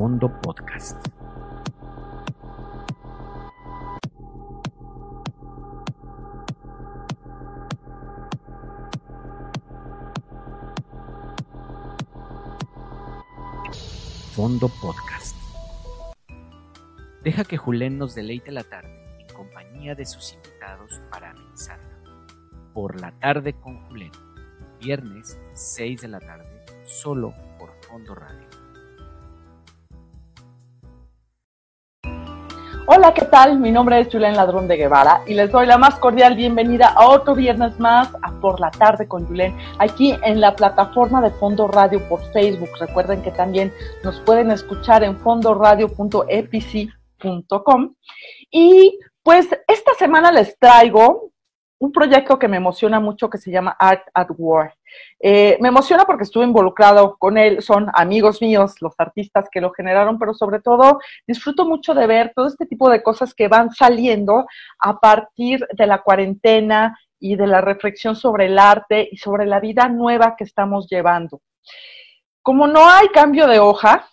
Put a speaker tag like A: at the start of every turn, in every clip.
A: Fondo Podcast. Fondo Podcast. Deja que Julen nos deleite la tarde en compañía de sus invitados para amenizarla. Por la tarde con Julen. Viernes, 6 de la tarde, solo por Fondo Radio.
B: Hola, ¿qué tal? Mi nombre es Julen Ladrón de Guevara y les doy la más cordial bienvenida a otro viernes más a Por la Tarde con Julen, aquí en la plataforma de Fondo Radio por Facebook. Recuerden que también nos pueden escuchar en fondoradio.epici.com. Y pues esta semana les traigo un proyecto que me emociona mucho que se llama Art at War. Eh, me emociona porque estuve involucrado con él, son amigos míos, los artistas que lo generaron, pero sobre todo disfruto mucho de ver todo este tipo de cosas que van saliendo a partir de la cuarentena y de la reflexión sobre el arte y sobre la vida nueva que estamos llevando. Como no hay cambio de hoja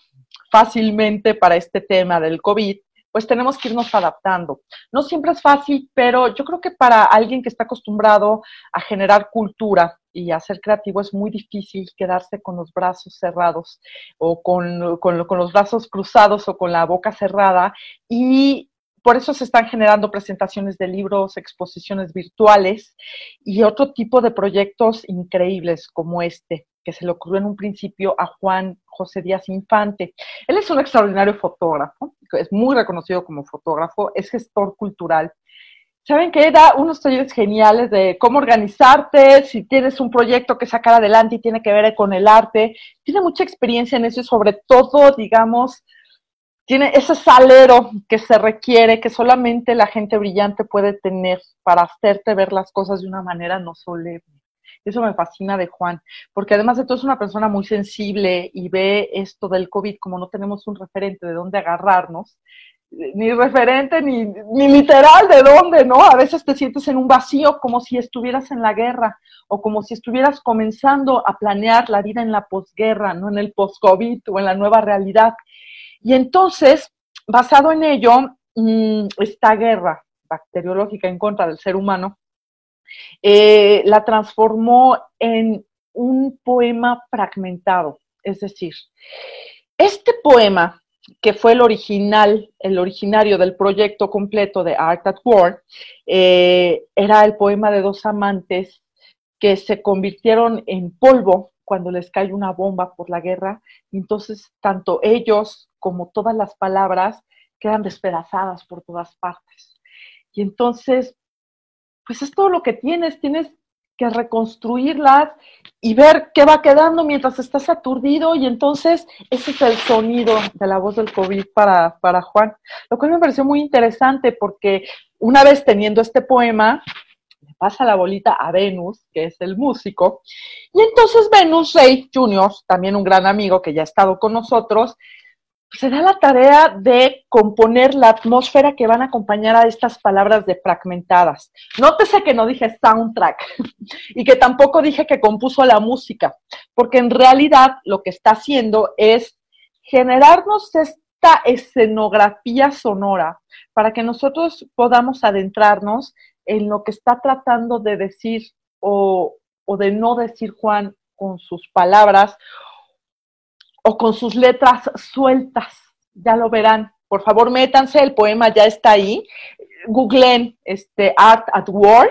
B: fácilmente para este tema del COVID, pues tenemos que irnos adaptando. No siempre es fácil, pero yo creo que para alguien que está acostumbrado a generar cultura y a ser creativo es muy difícil quedarse con los brazos cerrados o con, los brazos cruzados o con la boca cerrada y por eso se están generando presentaciones de libros, exposiciones virtuales y otro tipo de proyectos increíbles como este, que se le ocurrió en un principio a Juan José Díaz Infante. Él es un extraordinario fotógrafo, es muy reconocido como fotógrafo, es gestor cultural. Saben que da unos talleres geniales de cómo organizarte, si tienes un proyecto que sacar adelante y tiene que ver con el arte. Tiene mucha experiencia en eso y sobre todo, digamos, tiene ese salero que se requiere, que solamente la gente brillante puede tener para hacerte ver las cosas de una manera no solemne. Eso me fascina de Juan, porque además de todo es una persona muy sensible y ve esto del COVID como no tenemos un referente de dónde agarrarnos, ni referente ni, ni literal de dónde, ¿no? A veces te sientes en un vacío como si estuvieras en la guerra o como si estuvieras comenzando a planear la vida en la posguerra, no en el post-COVID o en la nueva realidad. Y entonces, basado en ello, mm, esta guerra bacteriológica en contra del ser humano eh, la transformó en un poema fragmentado. Es decir, este poema, que fue el original, el originario del proyecto completo de Art at War, eh, era el poema de dos amantes que se convirtieron en polvo cuando les cae una bomba por la guerra. Entonces, tanto ellos como todas las palabras quedan despedazadas por todas partes. Y entonces pues es todo lo que tienes, tienes que reconstruirlas y ver qué va quedando mientras estás aturdido y entonces ese es el sonido de la voz del COVID para, para Juan, lo cual me pareció muy interesante porque una vez teniendo este poema, le pasa la bolita a Venus, que es el músico, y entonces Venus Rey Jr., también un gran amigo que ya ha estado con nosotros, se da la tarea de componer la atmósfera que van a acompañar a estas palabras de fragmentadas. Nótese que no dije soundtrack y que tampoco dije que compuso la música, porque en realidad lo que está haciendo es generarnos esta escenografía sonora para que nosotros podamos adentrarnos en lo que está tratando de decir o, o de no decir Juan con sus palabras o con sus letras sueltas. Ya lo verán. Por favor, métanse, el poema ya está ahí. Googleen este, Art at War,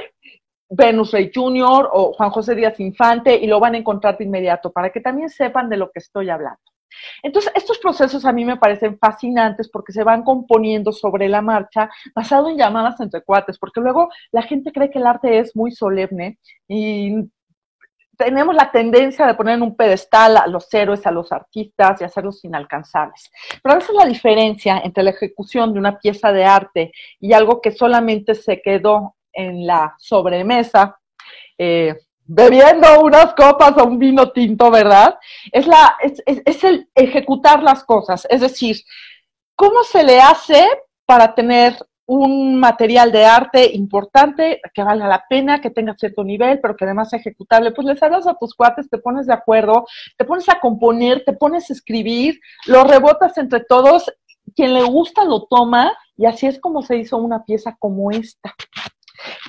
B: Venus Rey Jr. o Juan José Díaz Infante y lo van a encontrar de inmediato para que también sepan de lo que estoy hablando. Entonces, estos procesos a mí me parecen fascinantes porque se van componiendo sobre la marcha basado en llamadas entre cuates, porque luego la gente cree que el arte es muy solemne y tenemos la tendencia de poner en un pedestal a los héroes, a los artistas y hacerlos inalcanzables. Pero a veces la diferencia entre la ejecución de una pieza de arte y algo que solamente se quedó en la sobremesa, eh, bebiendo unas copas o un vino tinto, ¿verdad? Es, la, es, es el ejecutar las cosas, es decir, ¿cómo se le hace para tener un material de arte importante, que valga la pena, que tenga cierto nivel, pero que además sea ejecutable, pues les hablas a tus cuates, te pones de acuerdo, te pones a componer, te pones a escribir, lo rebotas entre todos, quien le gusta lo toma y así es como se hizo una pieza como esta.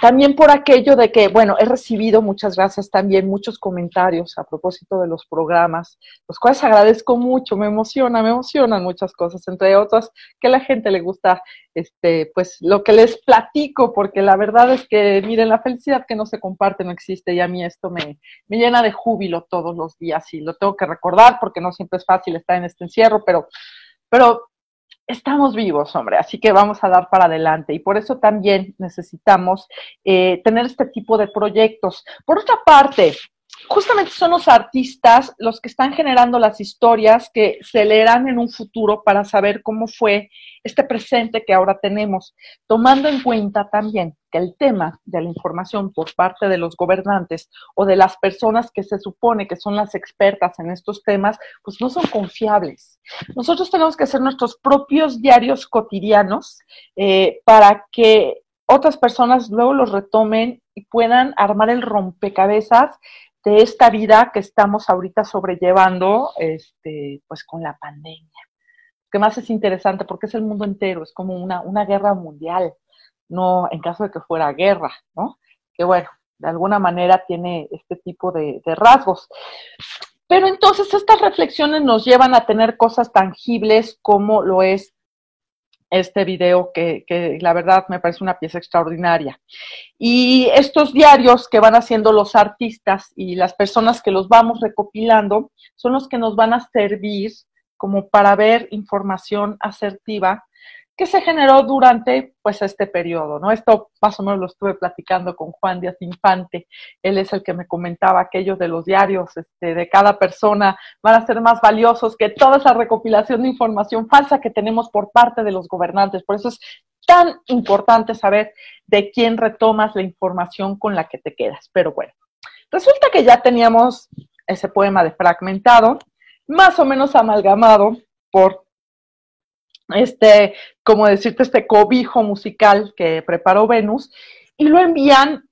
B: También por aquello de que, bueno, he recibido, muchas gracias también, muchos comentarios a propósito de los programas, los cuales agradezco mucho, me emociona, me emocionan muchas cosas, entre otras que a la gente le gusta, este, pues lo que les platico, porque la verdad es que, miren, la felicidad que no se comparte no existe y a mí esto me, me llena de júbilo todos los días y lo tengo que recordar porque no siempre es fácil estar en este encierro, pero, pero estamos vivos, hombre, así que vamos a dar para adelante y por eso también necesitamos eh, tener este tipo de proyectos. Por otra parte, justamente son los artistas los que están generando las historias que se leerán en un futuro para saber cómo fue este presente que ahora tenemos, tomando en cuenta también que el tema de la información por parte de los gobernantes o de las personas que se supone que son las expertas en estos temas, pues no son confiables. Nosotros tenemos que hacer nuestros propios diarios cotidianos eh, para que otras personas luego los retomen y puedan armar el rompecabezas de esta vida que estamos ahorita sobrellevando, este, pues con la pandemia. que más es interesante porque es el mundo entero, es como una, una guerra mundial, no en caso de que fuera guerra, ¿no? Que bueno, de alguna manera tiene este tipo de rasgos. Pero entonces estas reflexiones nos llevan a tener cosas tangibles como lo es este video que, que, la verdad me parece una pieza extraordinaria. Y estos diarios que van haciendo los artistas y las personas que los vamos recopilando son los que nos van a servir como para ver información asertiva que se generó durante pues este periodo, ¿no? Esto más o menos lo estuve platicando con Juan Díaz Infante, él es el que me comentaba aquello de los diarios este, de cada persona van a ser más valiosos que toda esa recopilación de información falsa que tenemos por parte de los gobernantes, por eso es tan importante saber de quién retomas la información con la que te quedas, pero bueno, resulta que ya teníamos ese poema de fragmentado, más o menos amalgamado por este, como decirte, este cobijo musical que preparó Venus, y lo envían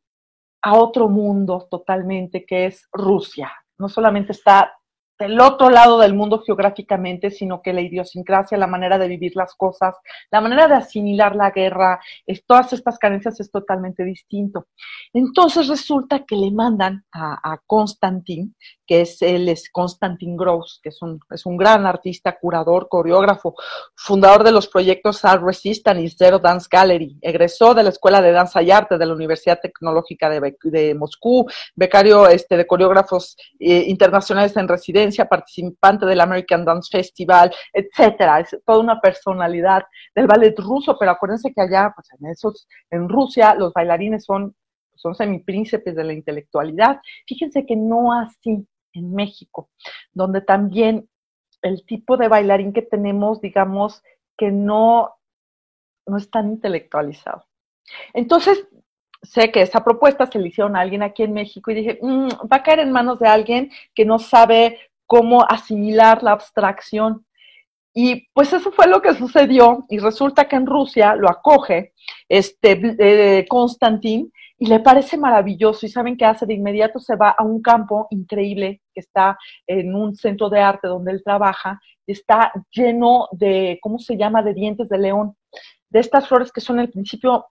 B: a otro mundo totalmente, que es Rusia. No solamente está del otro lado del mundo geográficamente, sino que la idiosincrasia, la manera de vivir las cosas, la manera de asimilar la guerra, es, todas estas carencias es totalmente distinto. Entonces resulta que le mandan a, a Constantin, que es él es Constantin Gross, que es un, es un gran artista, curador, coreógrafo, fundador de los proyectos Art Resistance y Zero Dance Gallery, egresó de la Escuela de Danza y Arte de la Universidad Tecnológica de, Moscú, becario este, de coreógrafos eh, internacionales en residencia, participante del American Dance Festival, etcétera. Es toda una personalidad del ballet ruso, pero acuérdense que allá, pues en esos, en Rusia, los bailarines son son semipríncipes de la intelectualidad. Fíjense que no así en México, donde también el tipo de bailarín que tenemos, digamos, que no, no es tan intelectualizado. Entonces, sé que esa propuesta se le hicieron a alguien aquí en México y dije, mm, va a caer en manos de alguien que no sabe cómo asimilar la abstracción. Y pues eso fue lo que sucedió y resulta que en Rusia lo acoge este eh, Constantin y le parece maravilloso y saben qué hace de inmediato se va a un campo increíble que está en un centro de arte donde él trabaja y está lleno de, ¿cómo se llama?, de dientes de león, de estas flores que son al principio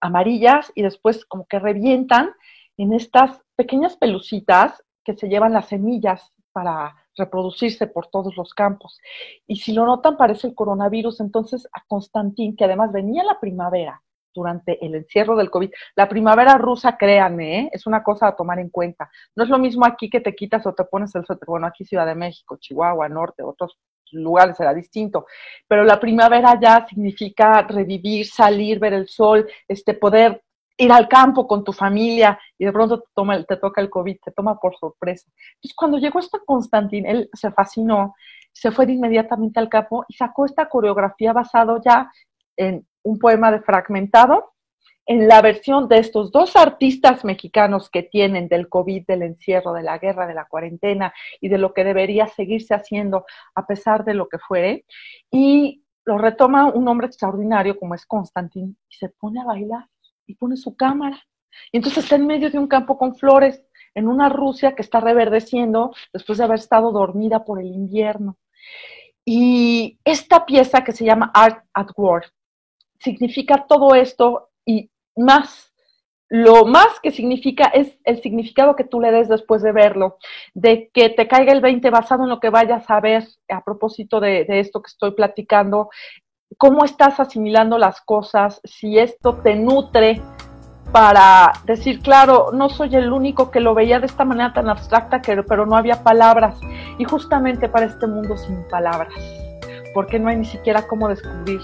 B: amarillas y después como que revientan en estas pequeñas pelucitas que se llevan las semillas para reproducirse por todos los campos. Y si lo notan, parece el coronavirus. Entonces, a Constantín, que además venía la primavera, durante el encierro del COVID. La primavera rusa, créanme, ¿eh? es una cosa a tomar en cuenta. No es lo mismo aquí que te quitas o te pones el suéter. Bueno, aquí Ciudad de México, Chihuahua, Norte, otros lugares será distinto. Pero la primavera ya significa revivir, salir, ver el sol, este, poder ir al campo con tu familia y de pronto te, toma, te toca el COVID, te toma por sorpresa. Entonces, cuando llegó esta Constantín, él se fascinó, se fue inmediatamente al campo y sacó esta coreografía basado ya en un poema de fragmentado en la versión de estos dos artistas mexicanos que tienen del COVID, del encierro, de la guerra, de la cuarentena y de lo que debería seguirse haciendo a pesar de lo que fuere. Y lo retoma un hombre extraordinario como es Constantin y se pone a bailar y pone su cámara. Y entonces está en medio de un campo con flores, en una Rusia que está reverdeciendo después de haber estado dormida por el invierno. Y esta pieza que se llama Art at War significa todo esto y más. Lo más que significa es el significado que tú le des después de verlo, de que te caiga el 20 basado en lo que vayas a ver a propósito de, de esto que estoy platicando, cómo estás asimilando las cosas, si esto te nutre para decir, claro, no soy el único que lo veía de esta manera tan abstracta, pero no había palabras. Y justamente para este mundo sin palabras, porque no hay ni siquiera cómo descubrir,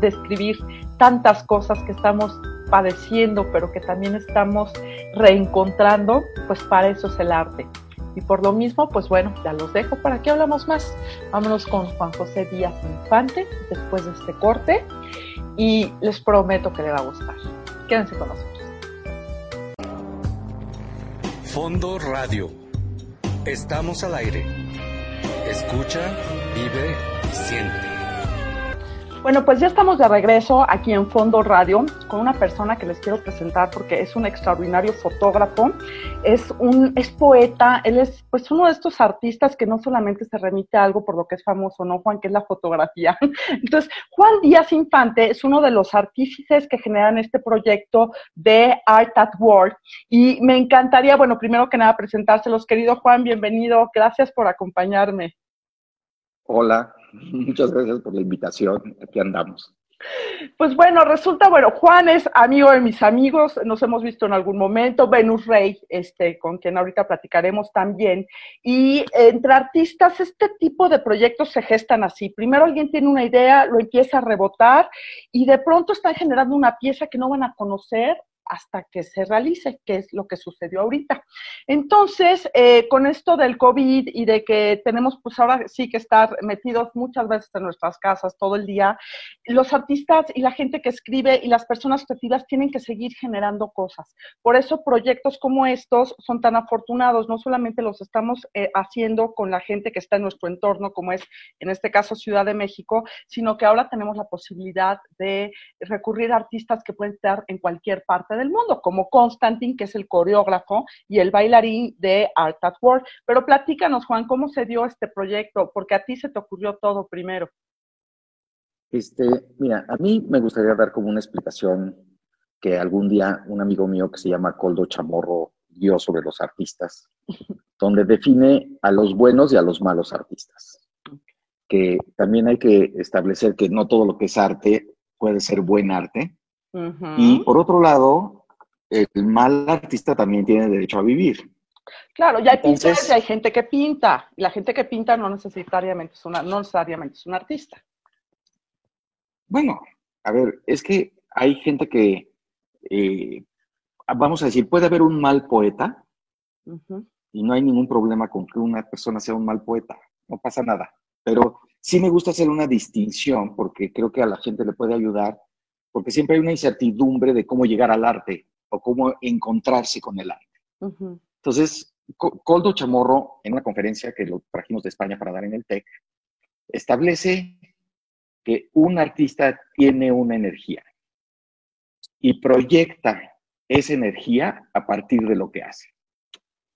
B: describir tantas cosas que estamos padeciendo, pero que también estamos reencontrando, pues para eso es el arte. Y por lo mismo, pues bueno, ya los dejo. ¿Para qué hablamos más? Vámonos con Juan José Díaz Infante después de este corte y les prometo que le va a gustar. Quédense con nosotros.
C: Fondo Radio. Estamos al aire. Escucha, vive y siente.
B: Bueno, pues ya estamos de regreso aquí en Fondo Radio con una persona que les quiero presentar porque es un extraordinario fotógrafo, es un es poeta, él es pues uno de estos artistas que no solamente se remite a algo por lo que es famoso, ¿no, Juan? Que es la fotografía. Entonces, Juan Díaz Infante es uno de los artífices que generan este proyecto de Art at Work y me encantaría, bueno, primero que nada presentárselos, querido Juan, bienvenido, gracias por acompañarme.
D: Hola, muchas gracias por la invitación. Aquí andamos.
B: Pues bueno, resulta, bueno, Juan es amigo de mis amigos, nos hemos visto en algún momento, Venus Rey, este, con quien ahorita platicaremos también. Y entre artistas, este tipo de proyectos se gestan así. Primero alguien tiene una idea, lo empieza a rebotar y de pronto están generando una pieza que no van a conocer hasta que se realice, que es lo que sucedió ahorita. Entonces, eh, con esto del COVID y de que tenemos pues ahora sí que estar metidos muchas veces en nuestras casas todo el día, los artistas y la gente que escribe y las personas creativas tienen que seguir generando cosas. Por eso proyectos como estos son tan afortunados, no solamente los estamos eh, haciendo con la gente que está en nuestro entorno, como es en este caso Ciudad de México, sino que ahora tenemos la posibilidad de recurrir a artistas que pueden estar en cualquier parte del mundo, como Constantin, que es el coreógrafo y el bailarín de Art at Work. Pero platícanos, Juan, ¿cómo se dio este proyecto? Porque a ti se te ocurrió todo primero.
D: Este, mira, a mí me gustaría dar como una explicación que algún día un amigo mío que se llama Coldo Chamorro dio sobre los artistas, donde define a los buenos y a los malos artistas. Que también hay que establecer que no todo lo que es arte puede ser buen arte, y por otro lado, el mal artista también tiene derecho a vivir.
B: Claro, ya hay pintores y hay gente que pinta. Y la gente que pinta no necesariamente es, una, no necesariamente es un artista.
D: Bueno, a ver, es que hay gente que, eh, vamos a decir, puede haber un mal poeta y no hay ningún problema con que una persona sea un mal poeta, no pasa nada. Pero sí me gusta hacer una distinción porque creo que a la gente le puede ayudar porque siempre hay una incertidumbre de cómo llegar al arte o cómo encontrarse con el arte. Entonces, Coldo Chamorro, en una conferencia que lo trajimos de España para dar en el TEC, establece que un artista tiene una energía y proyecta esa energía a partir de lo que hace.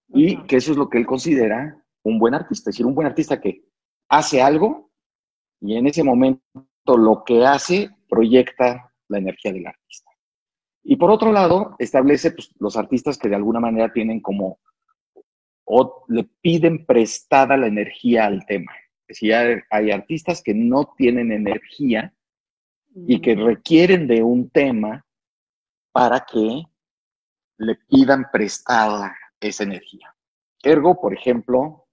D: Y que eso es lo que él considera un buen artista, es decir, un buen artista que hace algo y en ese momento lo que hace proyecta la energía del artista. Y por otro lado, establece pues, los artistas que de alguna manera tienen como, o le piden prestada la energía al tema. Es decir, hay, artistas que no tienen energía y que requieren de un tema para que le pidan prestada esa energía. Ergo, por ejemplo,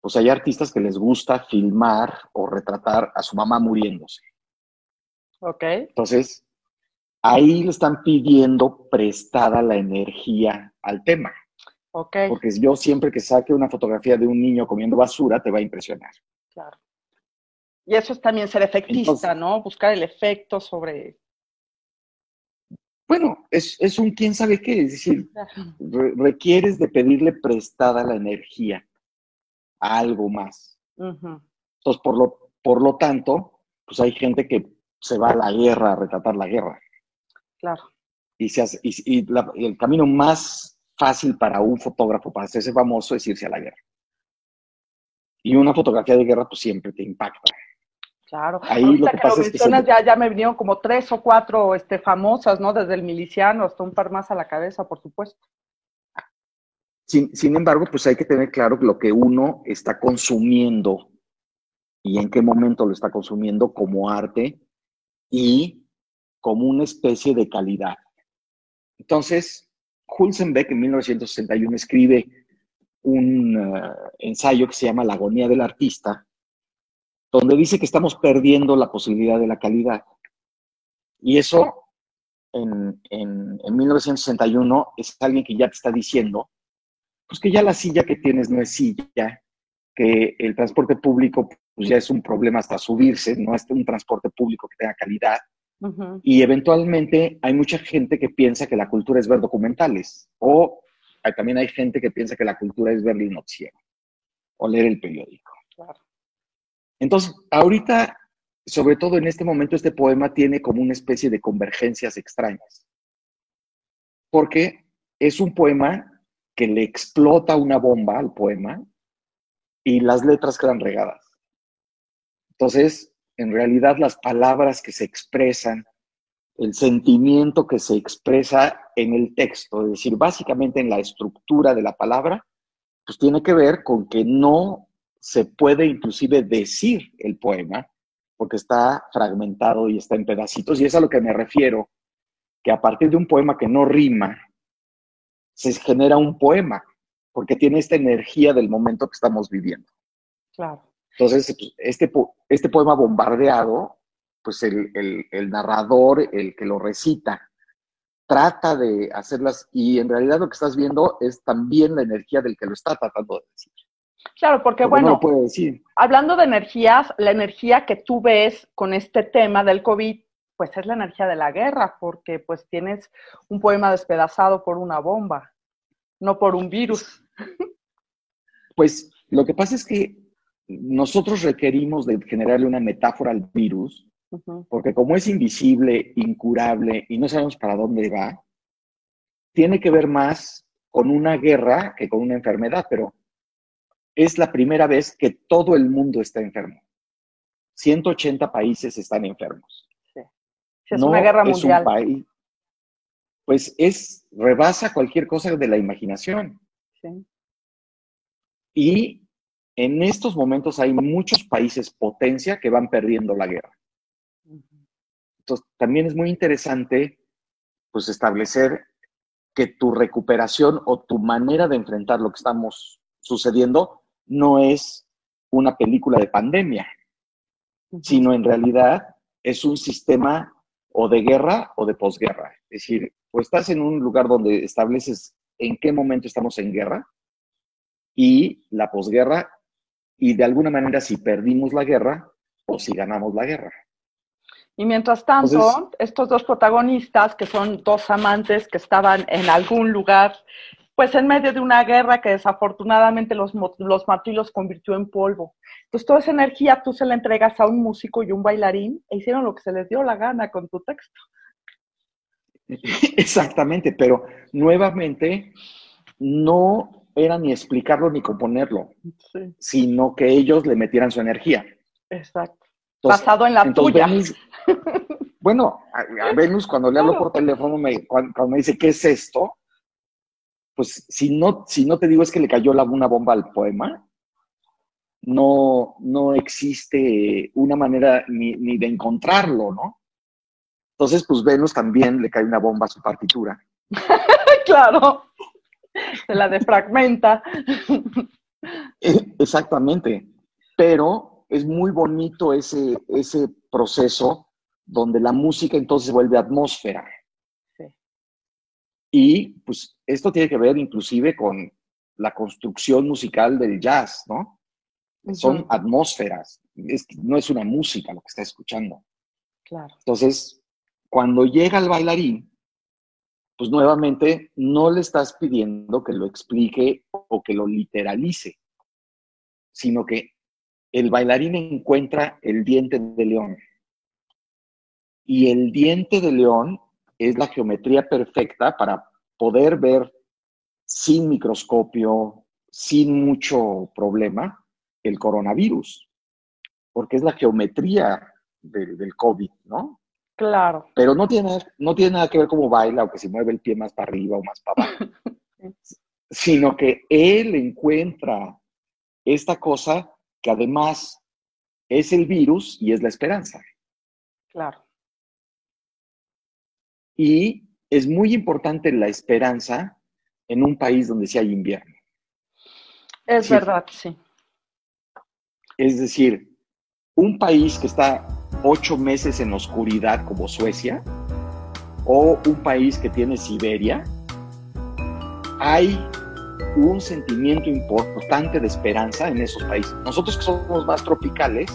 D: pues hay artistas que les gusta filmar o retratar a su mamá muriéndose.
B: Ok.
D: Entonces, ahí le están pidiendo prestada la energía al tema.
B: Ok.
D: Porque yo siempre que saque una fotografía de un niño comiendo basura, te va a impresionar.
B: Claro. Y eso es también ser efectista, ¿no? Buscar el efecto sobre...
D: Bueno, es, un quién sabe qué, es decir, requieres de pedirle prestada la energía a algo más. Entonces, por lo, por lo tanto, pues hay gente que se va a la guerra a retratar la guerra.
B: Claro.
D: Y, se hace, y, el camino más fácil para un fotógrafo, para hacerse famoso, es irse a la guerra. Y una fotografía de guerra, pues siempre te impacta.
B: Claro. Ahí lo que, pasa es que ya, ya me vinieron como tres o cuatro este, famosas, ¿no? Desde el miliciano hasta un par más a la cabeza, por supuesto.
D: Sin, sin embargo, pues hay que tener claro lo que uno está consumiendo y en qué momento lo está consumiendo como arte y como una especie de calidad. Entonces, Hulsenbeck en 1961 escribe un eh, ensayo que se llama La agonía del artista, donde dice que estamos perdiendo la posibilidad de la calidad. Y eso en, en, 1961 es alguien que ya te está diciendo, pues que ya la silla que tienes no es silla, que el transporte público pues ya es un problema hasta subirse, no es un transporte público que tenga calidad. Y eventualmente hay mucha gente que piensa que la cultura es ver documentales o también hay gente que piensa que la cultura es ver el noticiero o leer el periódico. Entonces, ahorita, sobre todo en este momento, este poema tiene como una especie de convergencias extrañas. Porque es un poema que le explota una bomba al poema y las letras quedan regadas. Entonces, en realidad las palabras que se expresan, el sentimiento que se expresa en el texto, es decir, básicamente en la estructura de la palabra, pues tiene que ver con que no se puede inclusive decir el poema, porque está fragmentado y está en pedacitos, y es a lo que me refiero, que a partir de un poema que no rima, se genera un poema, porque tiene esta energía del momento que estamos viviendo.
B: Claro.
D: Entonces, este, este poema bombardeado, pues el, el, narrador, el que lo recita, trata de hacerlas y en realidad lo que estás viendo es también la energía del que lo está tratando de decir.
B: Claro, porque, bueno, hablando de energías, la energía que tú ves con este tema del COVID, pues es la energía de la guerra, porque pues tienes un poema despedazado por una bomba, no por un virus.
D: Pues lo que pasa es que nosotros requerimos de generarle una metáfora al virus, porque como es invisible, incurable y no sabemos para dónde va, tiene que ver más con una guerra que con una enfermedad, pero es la primera vez que todo el mundo está enfermo. 180 países están enfermos.
B: Sí. Es una guerra mundial. país,
D: pues es, rebasa cualquier cosa de la imaginación. Sí. Y en estos momentos hay muchos países potencia que van perdiendo la guerra. Entonces, también es muy interesante pues establecer que tu recuperación o tu manera de enfrentar lo que estamos sucediendo no es una película de pandemia, sino en realidad es un sistema o de guerra o de posguerra. Es decir, o estás en un lugar donde estableces en qué momento estamos en guerra y la posguerra y de alguna manera si perdimos la guerra o si ganamos la guerra.
B: Y mientras tanto, estos dos protagonistas, que son dos amantes que estaban en algún lugar, pues en medio de una guerra que desafortunadamente los, los mató y los convirtió en polvo. Entonces, toda esa energía tú se la entregas a un músico y un bailarín e hicieron lo que se les dio la gana con tu texto.
D: Exactamente, pero nuevamente no era ni explicarlo ni componerlo, sino que ellos le metieran su energía.
B: Exacto. Basado en la tuya.
D: bueno, a, Venus cuando le hablo por teléfono, me, cuando, me dice, ¿qué es esto? Pues si no, si no te digo es que le cayó la, una bomba al poema, no, no existe una manera ni, ni de encontrarlo, ¿no? Entonces, pues Venus también le cae una bomba a su partitura.
B: claro se la defragmenta.
D: Exactamente, pero es muy bonito ese, ese proceso donde la música entonces vuelve atmósfera. Y pues esto tiene que ver inclusive con la construcción musical del jazz, ¿no? Son atmósferas, no es una música lo que está escuchando.
B: Claro.
D: Entonces, cuando llega el bailarín, pues nuevamente no le estás pidiendo que lo explique o que lo literalice, sino que el bailarín encuentra el diente de león Y el diente de león es la geometría perfecta para poder ver sin microscopio, sin mucho problema, el coronavirus, porque es la geometría del COVID, ¿no?
B: Claro.
D: Pero no tiene, no tiene nada que ver cómo baila o que se mueve el pie más para arriba o más para abajo, sino que él encuentra esta cosa que además es el virus y es la esperanza.
B: Claro.
D: Y es muy importante la esperanza en un país donde sí hay invierno.
B: Es verdad, sí.
D: Es decir, un país que está ocho meses en oscuridad como Suecia o un país que tiene Siberia, hay un sentimiento importante de esperanza en esos países. Nosotros que somos más tropicales,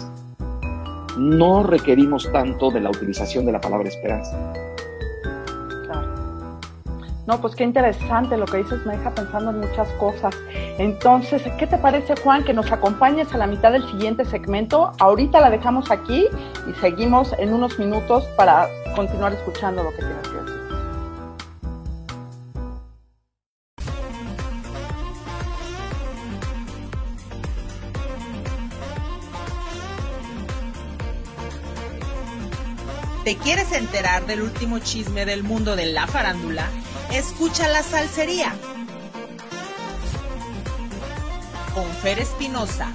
D: no requerimos tanto de la utilización de la palabra esperanza.
B: No, pues qué interesante lo que dices, me deja pensando en muchas cosas. Entonces, ¿qué te parece, Juan, que nos acompañes a la mitad del siguiente segmento? Ahorita la dejamos aquí y seguimos en unos minutos para continuar escuchando lo que tienes que decir.
E: ¿Te quieres enterar del último chisme del mundo de la farándula? Escucha la salsería. Con Fer Espinosa.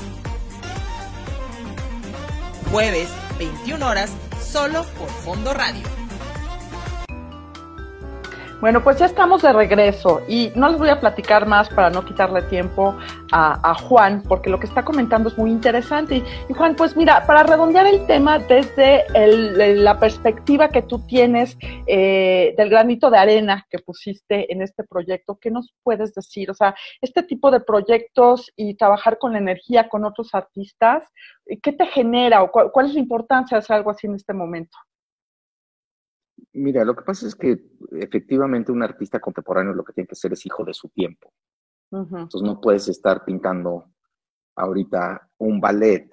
E: Jueves, 21 horas, solo por Fondo Radio.
B: Bueno, pues ya estamos de regreso y no les voy a platicar más para no quitarle tiempo a, Juan, porque lo que está comentando es muy interesante. Y, Juan, pues mira, para redondear el tema desde la perspectiva que tú tienes eh, del granito de arena que pusiste en este proyecto, ¿qué nos puedes decir? O sea, este tipo de proyectos y trabajar con la energía con otros artistas, ¿qué te genera o cuál, cuál es la importancia de hacer algo así en este momento?
D: Mira, lo que pasa es que efectivamente un artista contemporáneo lo que tiene que ser es hijo de su tiempo. Entonces no puedes estar pintando ahorita un ballet,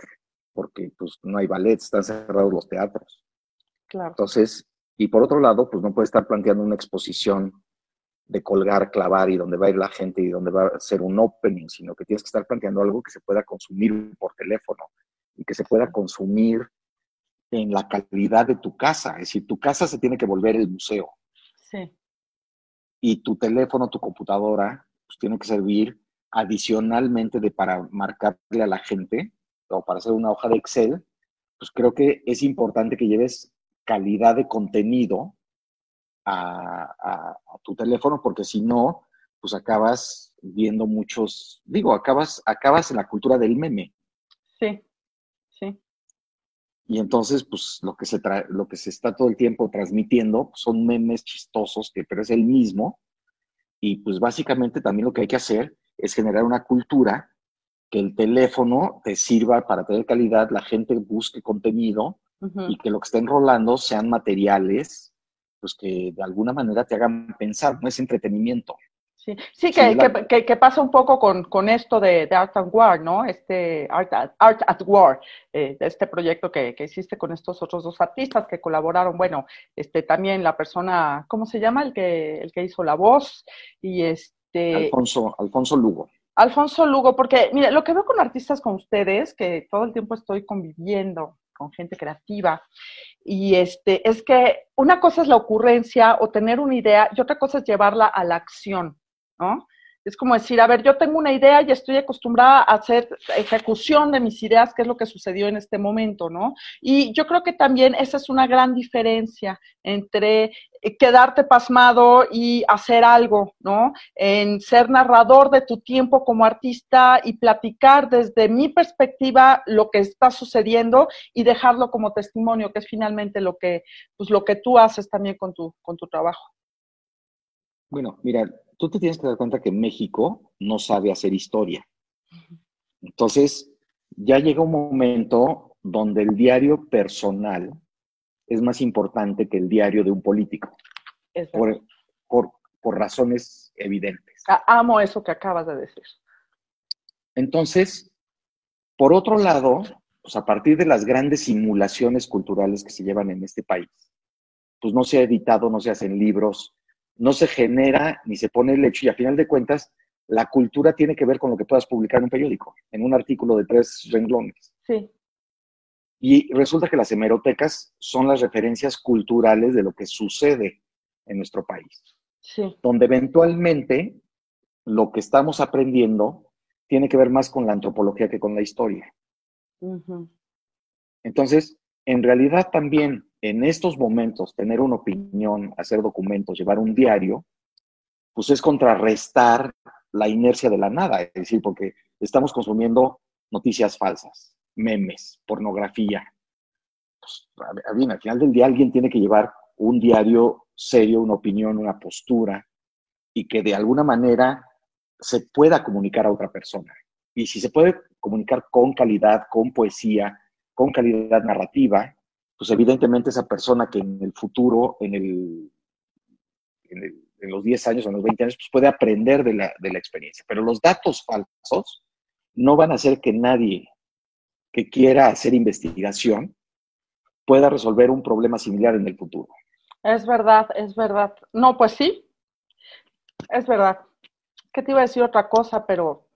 D: porque pues no hay ballet, están cerrados los teatros.
B: Claro.
D: Entonces, y por otro lado, pues no puedes estar planteando una exposición de colgar, clavar y donde va a ir la gente y donde va a ser un opening, sino que tienes que estar planteando algo que se pueda consumir por teléfono y que se pueda consumir en la calidad de tu casa. Es decir, tu casa se tiene que volver el museo.
B: Sí.
D: Y tu teléfono, tu computadora, pues tiene que servir adicionalmente de para marcarle a la gente o para hacer una hoja de Excel, pues creo que es importante que lleves calidad de contenido a, a tu teléfono, porque si no, pues acabas viendo muchos, digo, acabas, acabas en la cultura del meme.
B: Sí.
D: Y entonces, pues lo que se, lo que se está todo el tiempo transmitiendo son memes chistosos, que, pero es el mismo. Y pues básicamente también lo que hay que hacer es generar una cultura que el teléfono te sirva para tener calidad, la gente busque contenido y que lo que estén rolando sean materiales, pues que de alguna manera te hagan pensar, no es entretenimiento.
B: Sí, sí que, que, pasa un poco con, con esto de, Art at War, ¿no? Este Art, Art at War, eh, este proyecto que, que, hiciste con estos otros dos artistas que colaboraron. Bueno, este también la persona, ¿cómo se llama? El que, el que hizo la voz y este...
D: Alfonso, Alfonso Lugo.
B: Alfonso Lugo, porque mira, lo que veo con artistas como ustedes, que todo el tiempo estoy conviviendo con gente creativa, y este, es que una cosa es la ocurrencia o tener una idea y otra cosa es llevarla a la acción. ¿No? Es como decir, a ver, yo tengo una idea y estoy acostumbrada a hacer ejecución de mis ideas, que es lo que sucedió en este momento, ¿no? Y yo creo que también esa es una gran diferencia entre eh, quedarte pasmado y hacer algo, ¿no? En ser narrador de tu tiempo como artista y platicar desde mi perspectiva lo que está sucediendo y dejarlo como testimonio, que es finalmente lo que, pues, lo que tú haces también con tu, con tu trabajo.
D: Bueno, mira, tú te tienes que dar cuenta que México no sabe hacer historia. Entonces, ya llega un momento donde el diario personal es más importante que el diario de un político. Por, por, razones evidentes.
B: Amo eso que acabas de decir.
D: Entonces, por otro lado, pues a partir de las grandes simulaciones culturales que se llevan en este país, pues no se ha editado, no se hacen libros, no se genera ni se pone el hecho y a final de cuentas la cultura tiene que ver con lo que puedas publicar en un periódico, en un artículo de tres renglones.
B: Sí.
D: Y resulta que las hemerotecas son las referencias culturales de lo que sucede en nuestro país.
B: Sí.
D: Donde eventualmente lo que estamos aprendiendo tiene que ver más con la antropología que con la historia. Entonces, en realidad también en estos momentos tener una opinión, hacer documentos, llevar un diario, pues es contrarrestar la inercia de la nada, es decir, porque estamos consumiendo noticias falsas, memes, pornografía. Pues, bien, al final del día alguien tiene que llevar un diario serio, una opinión, una postura, y que de alguna manera se pueda comunicar a otra persona. Y si se puede comunicar con calidad, con poesía, con calidad narrativa, pues evidentemente esa persona que en el futuro, en, el, en, los 10 años o en los 20 años, pues puede aprender de la, de la experiencia. Pero los datos falsos no van a hacer que nadie que quiera hacer investigación pueda resolver un problema similar en el futuro.
B: Es verdad, es verdad. No, pues sí, es verdad. ¿Qué te iba a decir otra cosa? Pero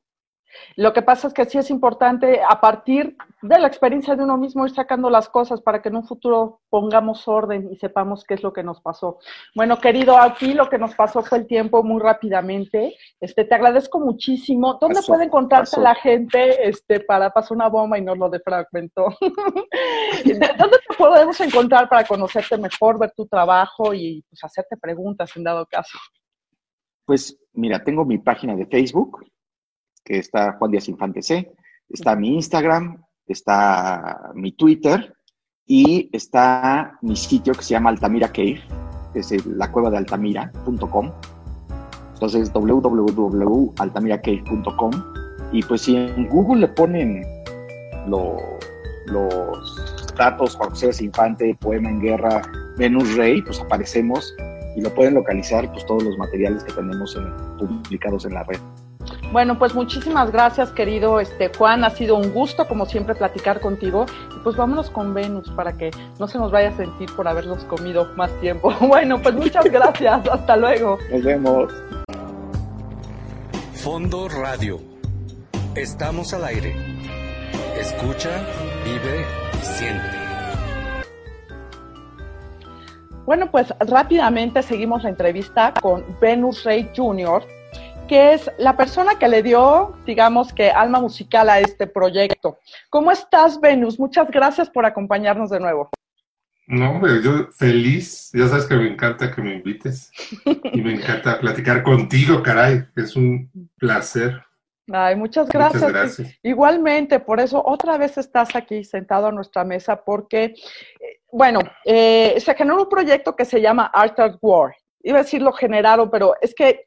B: lo que pasa es que sí es importante a partir de la experiencia de uno mismo ir sacando las cosas para que en un futuro pongamos orden y sepamos qué es lo que nos pasó. Bueno, querido, aquí lo que nos pasó fue el tiempo muy rápidamente. Este, te agradezco muchísimo. ¿Dónde puede encontrarte la gente este, para pasar una bomba y no lo defragmentó? ¿Dónde te podemos encontrar para conocerte mejor, ver tu trabajo y pues, hacerte preguntas en dado caso?
D: Pues mira, tengo mi página de Facebook, que está Juan Díaz Infante C, está mi Instagram, está mi Twitter y está mi sitio que se llama Altamira Cave, que es la cueva de altamira.com. Entonces www.altamiracave.com y pues si en Google le ponen los datos Juan José Infante, Poema en Guerra, Venus Rey, pues aparecemos y lo pueden localizar pues todos los materiales que tenemos publicados en la red.
B: Bueno, pues muchísimas gracias, querido este Juan. Ha sido un gusto, como siempre, platicar contigo. Y pues vámonos con Venus para que no se nos vaya a sentir por habernos comido más tiempo. Bueno, pues muchas gracias. Hasta luego.
D: Nos vemos.
C: Fondo Radio. Estamos al aire. Escucha, vive y siente.
B: Bueno, pues rápidamente seguimos la entrevista con Venus Rey Jr., que es la persona que le dio, digamos que, alma musical a este proyecto. ¿Cómo estás, Venus? Muchas gracias por acompañarnos de nuevo.
F: No, hombre, yo feliz. Ya sabes que me encanta que me invites y me encanta platicar contigo, caray. Es un placer.
B: Ay, muchas gracias. Muchas gracias. Igualmente, por eso otra vez estás aquí sentado a nuestra mesa porque, eh, bueno, eh, se generó un proyecto que se llama Art at War. Iba a decir lo generaron, pero es que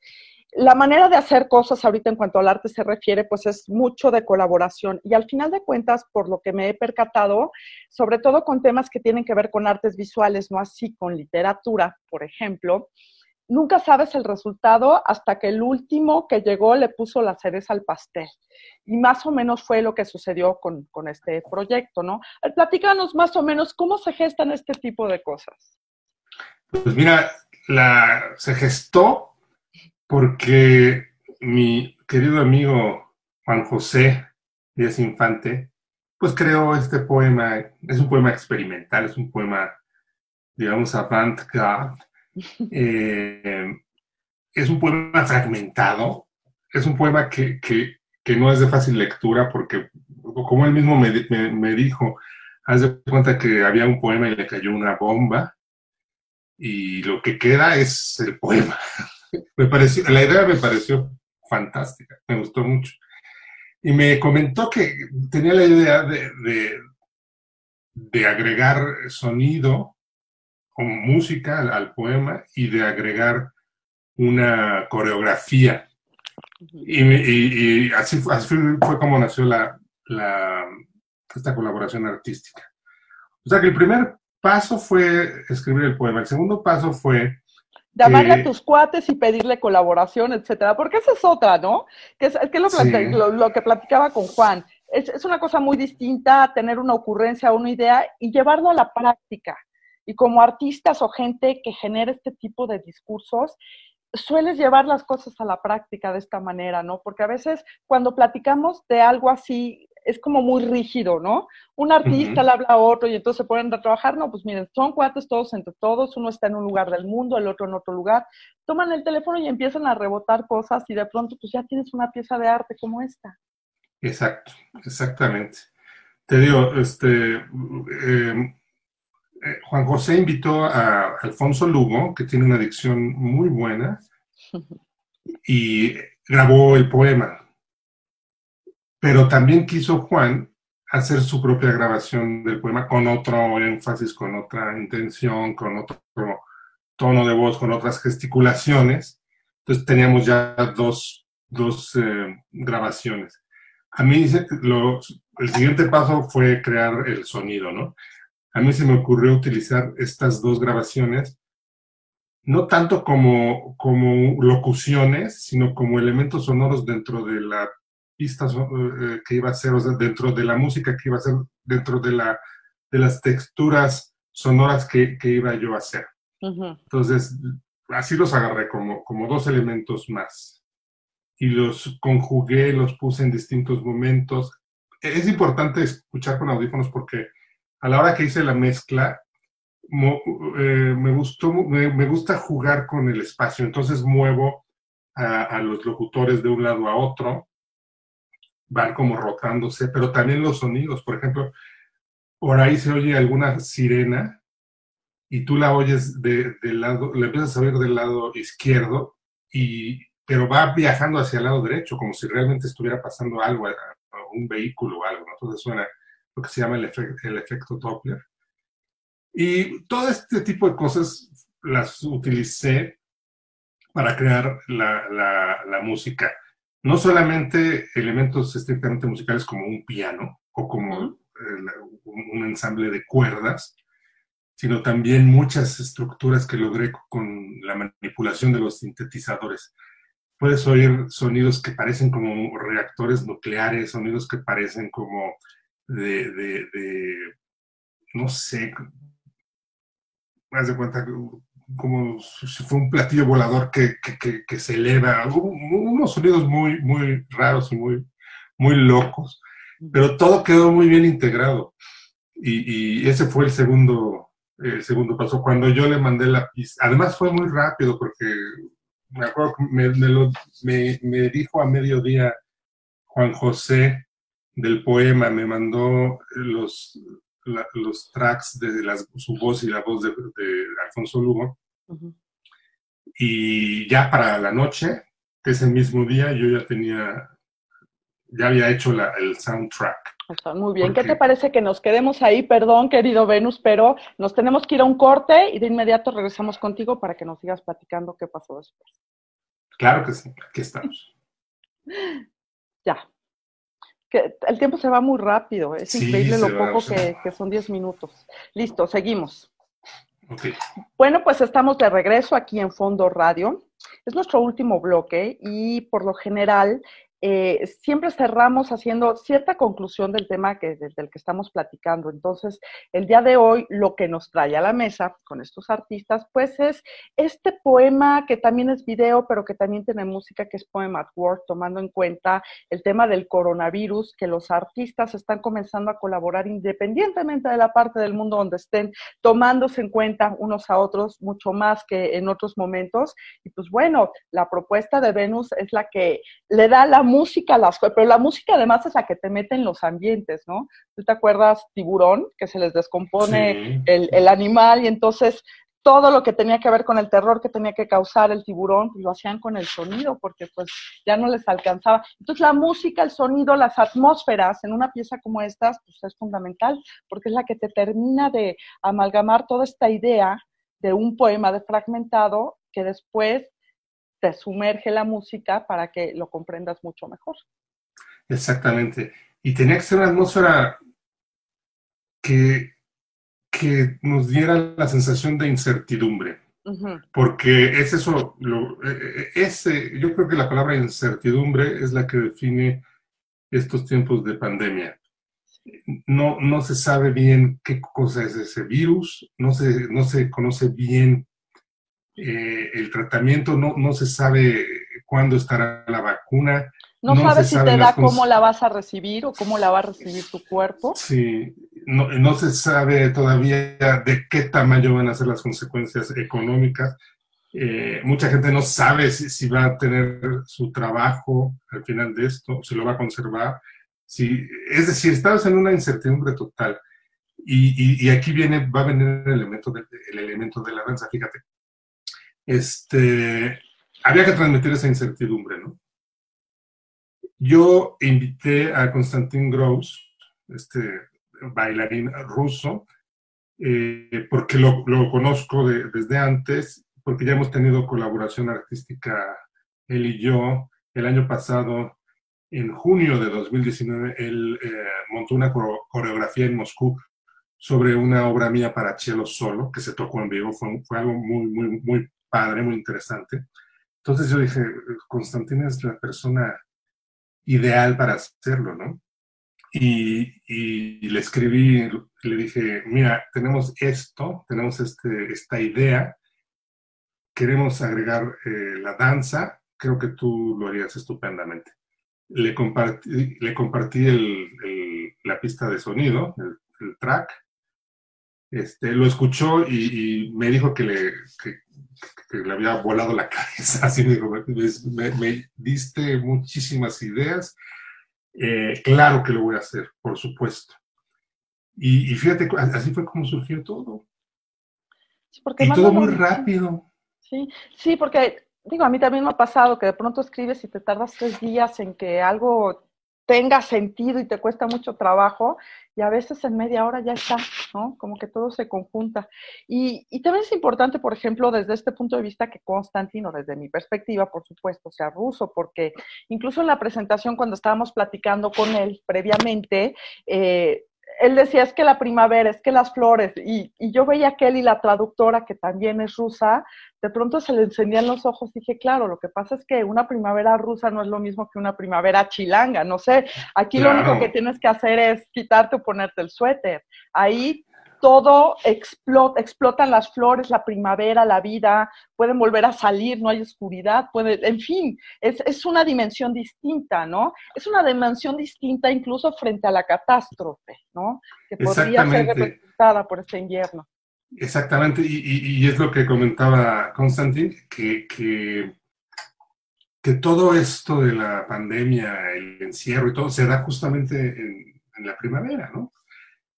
B: la manera de hacer cosas ahorita en cuanto al arte se refiere, pues es mucho de colaboración. Y al final de cuentas, por lo que me he percatado, sobre todo con temas que tienen que ver con artes visuales, no así con literatura, por ejemplo, nunca sabes el resultado hasta que el último que llegó le puso la cereza al pastel. Y más o menos fue lo que sucedió con, este proyecto, ¿no? Platícanos más o menos cómo se gestan este tipo de cosas.
F: Pues mira, la, se gestó porque mi querido amigo Juan José Díaz Infante, pues creó este poema, es un poema experimental, es un poema, digamos, avant-garde, eh, es un poema fragmentado, es un poema que, no es de fácil lectura porque, como él mismo me, me dijo, haz de cuenta que había un poema y le cayó una bomba y lo que queda es el poema. Me pareció, la idea me pareció fantástica, me gustó mucho. Y me comentó que tenía la idea de, de, agregar sonido o música al, poema y de agregar una coreografía. Y, así, fue como nació la, esta colaboración artística. O sea que el primer paso fue escribir el poema, el segundo paso fue
B: llamarle a tus cuates y pedirle colaboración, etcétera, porque esa es otra, ¿no? Que es, que lo, lo, que platicaba con Juan. Es, es, una cosa muy distinta tener una ocurrencia, una idea y llevarlo a la práctica. Y como artistas o gente que genera este tipo de discursos, sueles llevar las cosas a la práctica de esta manera, ¿no? Porque a veces cuando platicamos de algo así, es como muy rígido, ¿no? Un artista le habla a otro y entonces se ponen a trabajar, no, pues miren, son cuates todos entre todos, uno está en un lugar del mundo, el otro en otro lugar, toman el teléfono y empiezan a rebotar cosas y de pronto pues ya tienes una pieza de arte como esta.
F: Exacto, exactamente. Te digo, este, em, eh, Juan José invitó a Alfonso Lugo, que tiene una dicción muy buena, y grabó el poema. Pero también quiso Juan hacer su propia grabación del poema con otro énfasis, con otra intención, con otro tono de voz, con otras gesticulaciones. Entonces teníamos ya dos, dos eh, grabaciones. A mí lo, el siguiente paso fue crear el sonido, ¿no? A mí se me ocurrió utilizar estas dos grabaciones, no tanto como, como locuciones, sino como elementos sonoros dentro de la pista eh, que iba a o sea, dentro de la música que iba a ser, dentro de, la, de las texturas sonoras que, que iba yo a hacer. Entonces, así los agarré como, como dos elementos más. Y los conjugué, los puse en distintos momentos. Es importante escuchar con audífonos porque a la hora que hice la mezcla, eh, me, gustó, me, gusta jugar con el espacio. Entonces muevo a, a los locutores de un lado a otro van como rotándose, pero también los sonidos. Por ejemplo, por ahí se oye alguna sirena y tú la oyes de, del lado, la empiezas a oír del lado izquierdo, y, pero va viajando hacia el lado derecho, como si realmente estuviera pasando algo, un vehículo o algo. Entonces suena lo que se llama el, el efecto Doppler. Y todo este tipo de cosas las utilicé para crear la, la, la música no solamente elementos estrictamente musicales como un piano o como un ensamble de cuerdas, sino también muchas estructuras que logré con la manipulación de los sintetizadores. Puedes oír sonidos que parecen como reactores nucleares, sonidos que parecen como de, de, no sé, haz de cuenta, como si fue un platillo volador que, que, que, se eleva, unos sonidos muy, muy raros y muy, muy locos, pero todo quedó muy bien integrado. Y, y ese fue el segundo, el segundo paso. Cuando yo le mandé la pista, además fue muy rápido porque me acuerdo que me, me, me dijo a mediodía Juan José del poema, me mandó los, los tracks de su voz y la voz de, Alfonso Lugo. Y ya para la noche, que es el mismo día, yo ya tenía, ya había hecho el soundtrack.
B: Está muy bien. ¿Qué te parece que nos quedemos ahí? Perdón, querido Venus, pero nos tenemos que ir a un corte y de inmediato regresamos contigo para que nos sigas platicando qué pasó después.
F: Claro que sí, aquí estamos.
B: Ya que el tiempo se va muy rápido, es increíble lo poco que, son 10 minutos. Listo, seguimos. Bueno, pues estamos de regreso aquí en Fondo Radio. Es nuestro último bloque y por lo general eh, siempre cerramos haciendo cierta conclusión del tema que, del, que estamos platicando. Entonces, el día de hoy lo que nos trae a la mesa con estos artistas, pues es este poema que también es video, pero que también tiene música, que es Poem at Work, tomando en cuenta el tema del coronavirus, que los artistas están comenzando a colaborar independientemente de la parte del mundo donde estén, tomándose en cuenta unos a otros mucho más que en otros momentos. Y pues bueno, la propuesta de Venus es la que le da la música, las, pero la música además es la que te mete en los ambientes, ¿no? ¿Tú te acuerdas Tiburón, que se les descompone el, animal y entonces todo lo que tenía que ver con el terror que tenía que causar el tiburón, pues lo hacían con el sonido, porque pues ya no les alcanzaba. Entonces la música, el sonido, las atmósferas en una pieza como estas, pues es fundamental, porque es la que te termina de amalgamar toda esta idea de un poema de fragmentado que después te sumerge la música para que lo comprendas mucho mejor.
F: Exactamente. Y tenía que ser una atmósfera que, que nos diera la sensación de incertidumbre. Porque es eso, lo, e, e, ese, yo creo que la palabra incertidumbre es la que define estos tiempos de pandemia. no, no se sabe bien qué cosa es ese virus, no se, no se conoce bien eh, el tratamiento, no, no se sabe cuándo estará la vacuna.
B: No, sabes si te da cómo la vas a recibir o cómo la va a recibir tu cuerpo.
F: Sí, no, no se sabe todavía de qué tamaño van a ser las consecuencias económicas. Eh, mucha gente no sabe si, si, va a tener su trabajo al final de esto, si lo va a conservar. Si, es decir, estamos en una incertidumbre total. Y, y, aquí viene, va a venir el elemento, de, el elemento de la danza, fíjate. Este, había que transmitir esa incertidumbre, ¿no? Yo invité a Konstantin Gross, este bailarín ruso, eh, porque lo, lo conozco desde antes, porque ya hemos tenido colaboración artística él y yo. El año pasado, en junio de 2019, él eh, montó una coreografía en Moscú sobre una obra mía para cielo solo, que se tocó en vivo. Fue, fue algo muy, muy, muy padre, muy interesante. Entonces yo dije, Constantina es la persona ideal para hacerlo, ¿no? Y, le escribí, le dije, mira, tenemos esto, tenemos este, esta idea, queremos agregar eh, la danza, creo que tú lo harías estupendamente. Le compartí, le compartí el, la pista de sonido, el, track, este, lo escuchó y, me dijo que le, que le había volado la cabeza. Así me dijo, me, diste muchísimas ideas. Eh, claro que lo voy a hacer, por supuesto. Y, fíjate, así fue como surgió todo. y todo muy rápido.
B: Sí, sí, porque digo, a mí también me ha pasado que de pronto escribes y te tardas tres días en que algo tenga sentido y te cuesta mucho trabajo, y a veces en media hora ya está, ¿no? Como que todo se conjunta. Y, y también es importante, por ejemplo, desde este punto de vista que Constantino, desde mi perspectiva, por supuesto, sea ruso, porque incluso en la presentación cuando estábamos platicando con él previamente, eh, él decía, es que la primavera, es que las flores, y, y, yo veía que él y la traductora, que también es rusa, de pronto se le encendían los ojos y dije, claro, lo que pasa es que una primavera rusa no es lo mismo que una primavera chilanga, no sé, aquí lo único que tienes que hacer es quitarte o ponerte el suéter. Ahí todo explota, explotan las flores, la primavera, la vida, pueden volver a salir, no hay oscuridad, puede, en fin, es, es, una dimensión distinta, ¿no? Es una dimensión distinta incluso frente a la catástrofe, ¿no? Que podría ser representada por este invierno.
F: Exactamente, y, y, es lo que comentaba Constantin, que, que, que, todo esto de la pandemia, el encierro y todo, se da justamente en, en la primavera, ¿no?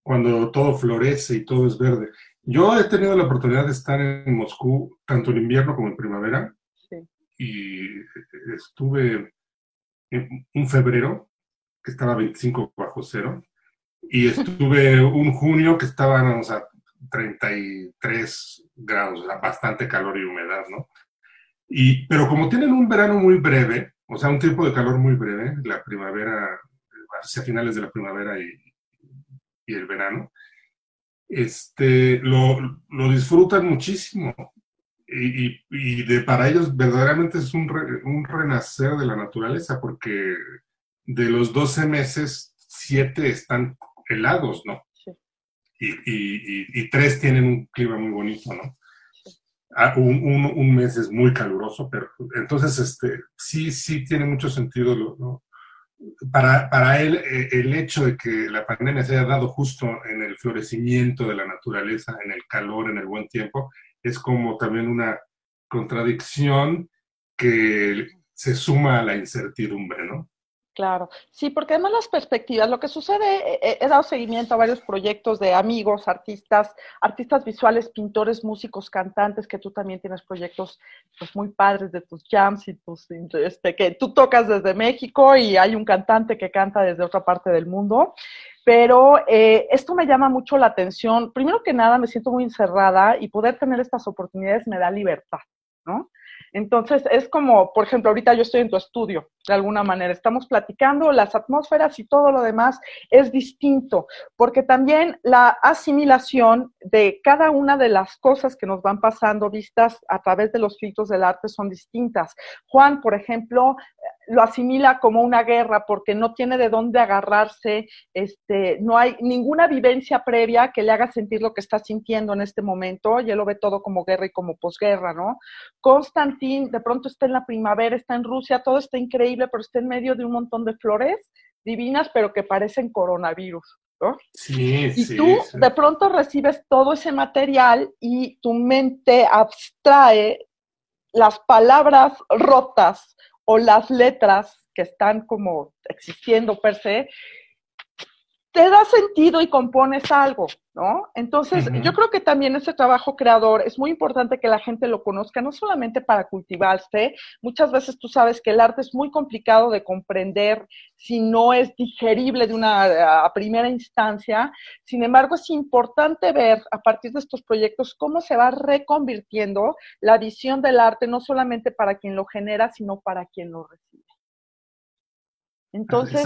F: Cuando todo florece y todo es verde. Yo he tenido la oportunidad de estar en Moscú tanto en invierno como en primavera. Y estuve en un febrero que estaba 25 bajo cero y estuve un junio que estábamos a 33 grados, bastante calor y humedad, ¿no? Y, pero como tienen un verano muy breve, o sea, un tiempo de calor muy breve, la primavera, hacia finales de la primavera y, y el verano, este, lo, lo disfrutan muchísimo. Y, y, de, para ellos verdaderamente es un, un, renacer de la naturaleza, porque de los 12 meses, 7 están helados, ¿no? Y, y, tres tienen un clima muy bonito, ¿no? Ah, un, un, un, mes es muy caluroso, pero entonces este, sí, sí tiene mucho sentido lo, para, para él eh, el hecho de que la pandemia se haya dado justo en el florecimiento de la naturaleza, en el calor, en el buen tiempo, es como también una contradicción que se suma a la incertidumbre, ¿no?
B: Claro, sí, porque además las perspectivas, lo que sucede, eh, eh, he, dado seguimiento a varios proyectos de amigos, artistas, artistas visuales, pintores, músicos, cantantes, que tú también tienes proyectos pues, muy padres de tus jams y tus, este, que tú tocas desde México y hay un cantante que canta desde otra parte del mundo. Pero eh, esto me llama mucho la atención. Primero que nada, me siento muy encerrada y poder tener estas oportunidades me da libertad, ¿no? Entonces, es como, por ejemplo, ahorita yo estoy en tu estudio, de alguna manera, estamos platicando, las atmósferas y todo lo demás es distinto, porque también la asimilación de cada una de las cosas que nos van pasando vistas a través de los filtros del arte son distintas. Juan, por ejemplo, lo asimila como una guerra porque no tiene de dónde agarrarse, este, no hay ninguna vivencia previa que le haga sentir lo que está sintiendo en este momento, y él lo ve todo como guerra y como posguerra, ¿no? Constantín de pronto está en la primavera, está en Rusia, todo está increíble, pero está en medio de un montón de flores divinas, pero que parecen coronavirus. ¿no?
F: Sí,
B: y tú de pronto recibes todo ese material y tu mente abstrae las palabras rotas o las letras que están como existiendo per se, te da sentido y compones algo, ¿no? Entonces, yo creo que también ese trabajo creador es muy importante que la gente lo conozca, no solamente para cultivarse, muchas veces tú sabes que el arte es muy complicado de comprender si no es digerible de una a primera instancia, sin embargo, es importante ver a partir de estos proyectos cómo se va reconvirtiendo la visión del arte, no solamente para quien lo genera, sino para quien lo recibe. Entonces,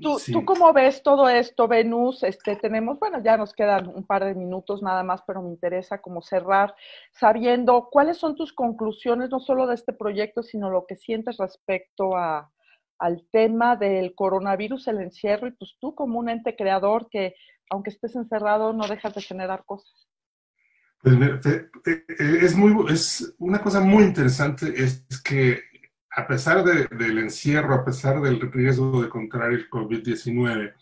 B: ¿tú, ¿tú, cómo ves todo esto, Venus? Este, tenemos, bueno, ya nos quedan un par de minutos nada más, pero me interesa como cerrar sabiendo cuáles son tus conclusiones, no solo de este proyecto, sino lo que sientes respecto a, al tema del coronavirus, el encierro, y pues tú como un ente creador que, aunque estés encerrado, no dejas de generar cosas.
F: Pues, es, muy, es una cosa muy interesante, es que a pesar del encierro, a pesar del riesgo de contraer el COVID-19,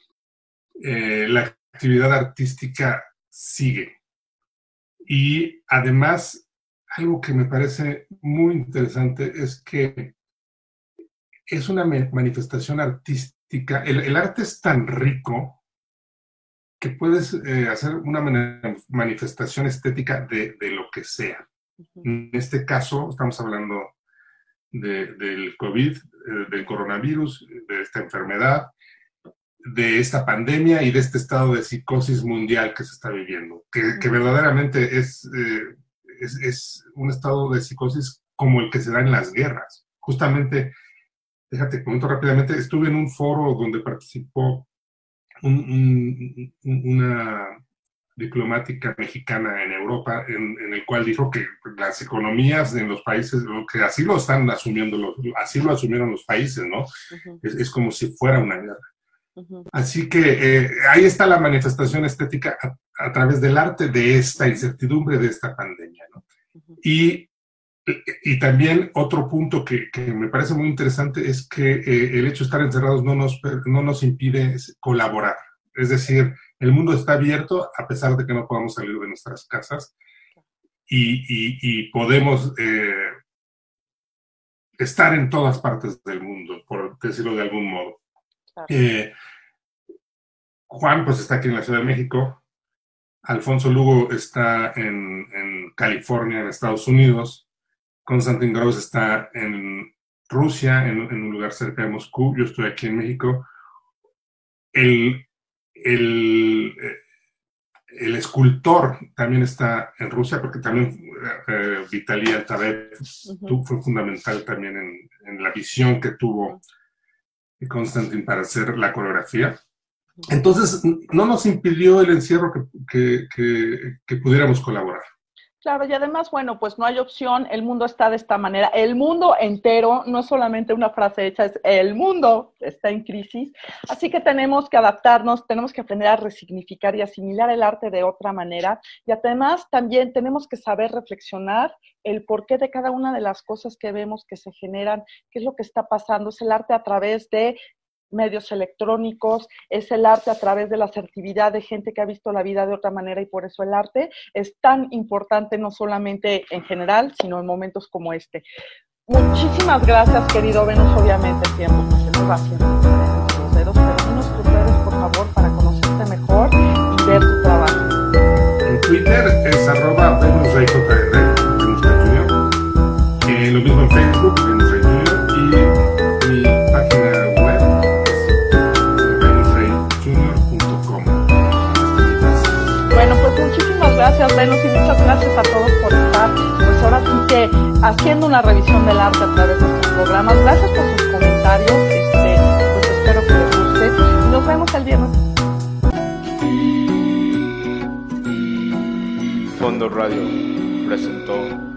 F: eh, la actividad artística sigue. Y además, algo que me parece muy interesante es que es una manifestación artística. El, arte es tan rico que puedes eh, hacer una manifestación estética de, de, lo que sea. En este caso, estamos hablando del COVID, eh, del coronavirus, de esta enfermedad, de esta pandemia y de este estado de psicosis mundial que se está viviendo, que, verdaderamente es, eh, es, es, un estado de psicosis como el que se da en las guerras. Justamente, déjate, comento rápidamente, estuve en un foro donde participó una diplomática mexicana en Europa, en, el cual dijo que las economías en los países, que así lo están asumiendo, los, así lo asumieron los países, ¿no? es, como si fuera una guerra. Así que eh, ahí está la manifestación estética a, través del arte de esta incertidumbre, de esta pandemia, ¿no? Y, y también otro punto que, que, me parece muy interesante es que eh, el hecho de estar encerrados no nos, no nos impide colaborar. Es decir, el mundo está abierto a pesar de que no podamos salir de nuestras casas y, podemos eh, estar en todas partes del mundo, por decirlo de algún modo. Eh, Juan, pues está aquí en la Ciudad de México. Alfonso Lugo está en, California, en Estados Unidos. Constantin Gross está en Rusia, en, en, un lugar cerca de Moscú. Yo estoy aquí en México. El el, eh, el escultor también está en Rusia, porque también eh, Vitaly Altarev fue fundamental también en, la visión que tuvo Constantin para hacer la coreografía. Entonces, no nos impidió el encierro que pudiéramos colaborar.
B: Claro, y además, bueno, pues no hay opción, el mundo está de esta manera, el mundo entero, no es solamente una frase hecha, es el mundo está en crisis, así que tenemos que adaptarnos, tenemos que aprender a resignificar y asimilar el arte de otra manera, y además también tenemos que saber reflexionar el porqué de cada una de las cosas que vemos que se generan, qué es lo que está pasando, es el arte a través de medios electrónicos, es el arte a través de la asertividad de gente que ha visto la vida de otra manera y por eso el arte es tan importante no solamente en general, sino en momentos como este. Muchísimas gracias, querido Venus, obviamente el tiempo que nos haciendo los dedos, pero unos tus por favor, para conocerte mejor y ver tu trabajo.
F: En Twitter es arroba Venus Venus eh, lo mismo en Facebook,
B: gracias, Venus, y muchas gracias a todos por estar, pues ahora sí que haciendo una revisión del arte a través de estos programas. Gracias por sus comentarios, este, pues espero que les guste. Nos vemos el viernes.
G: Fondo Radio presentó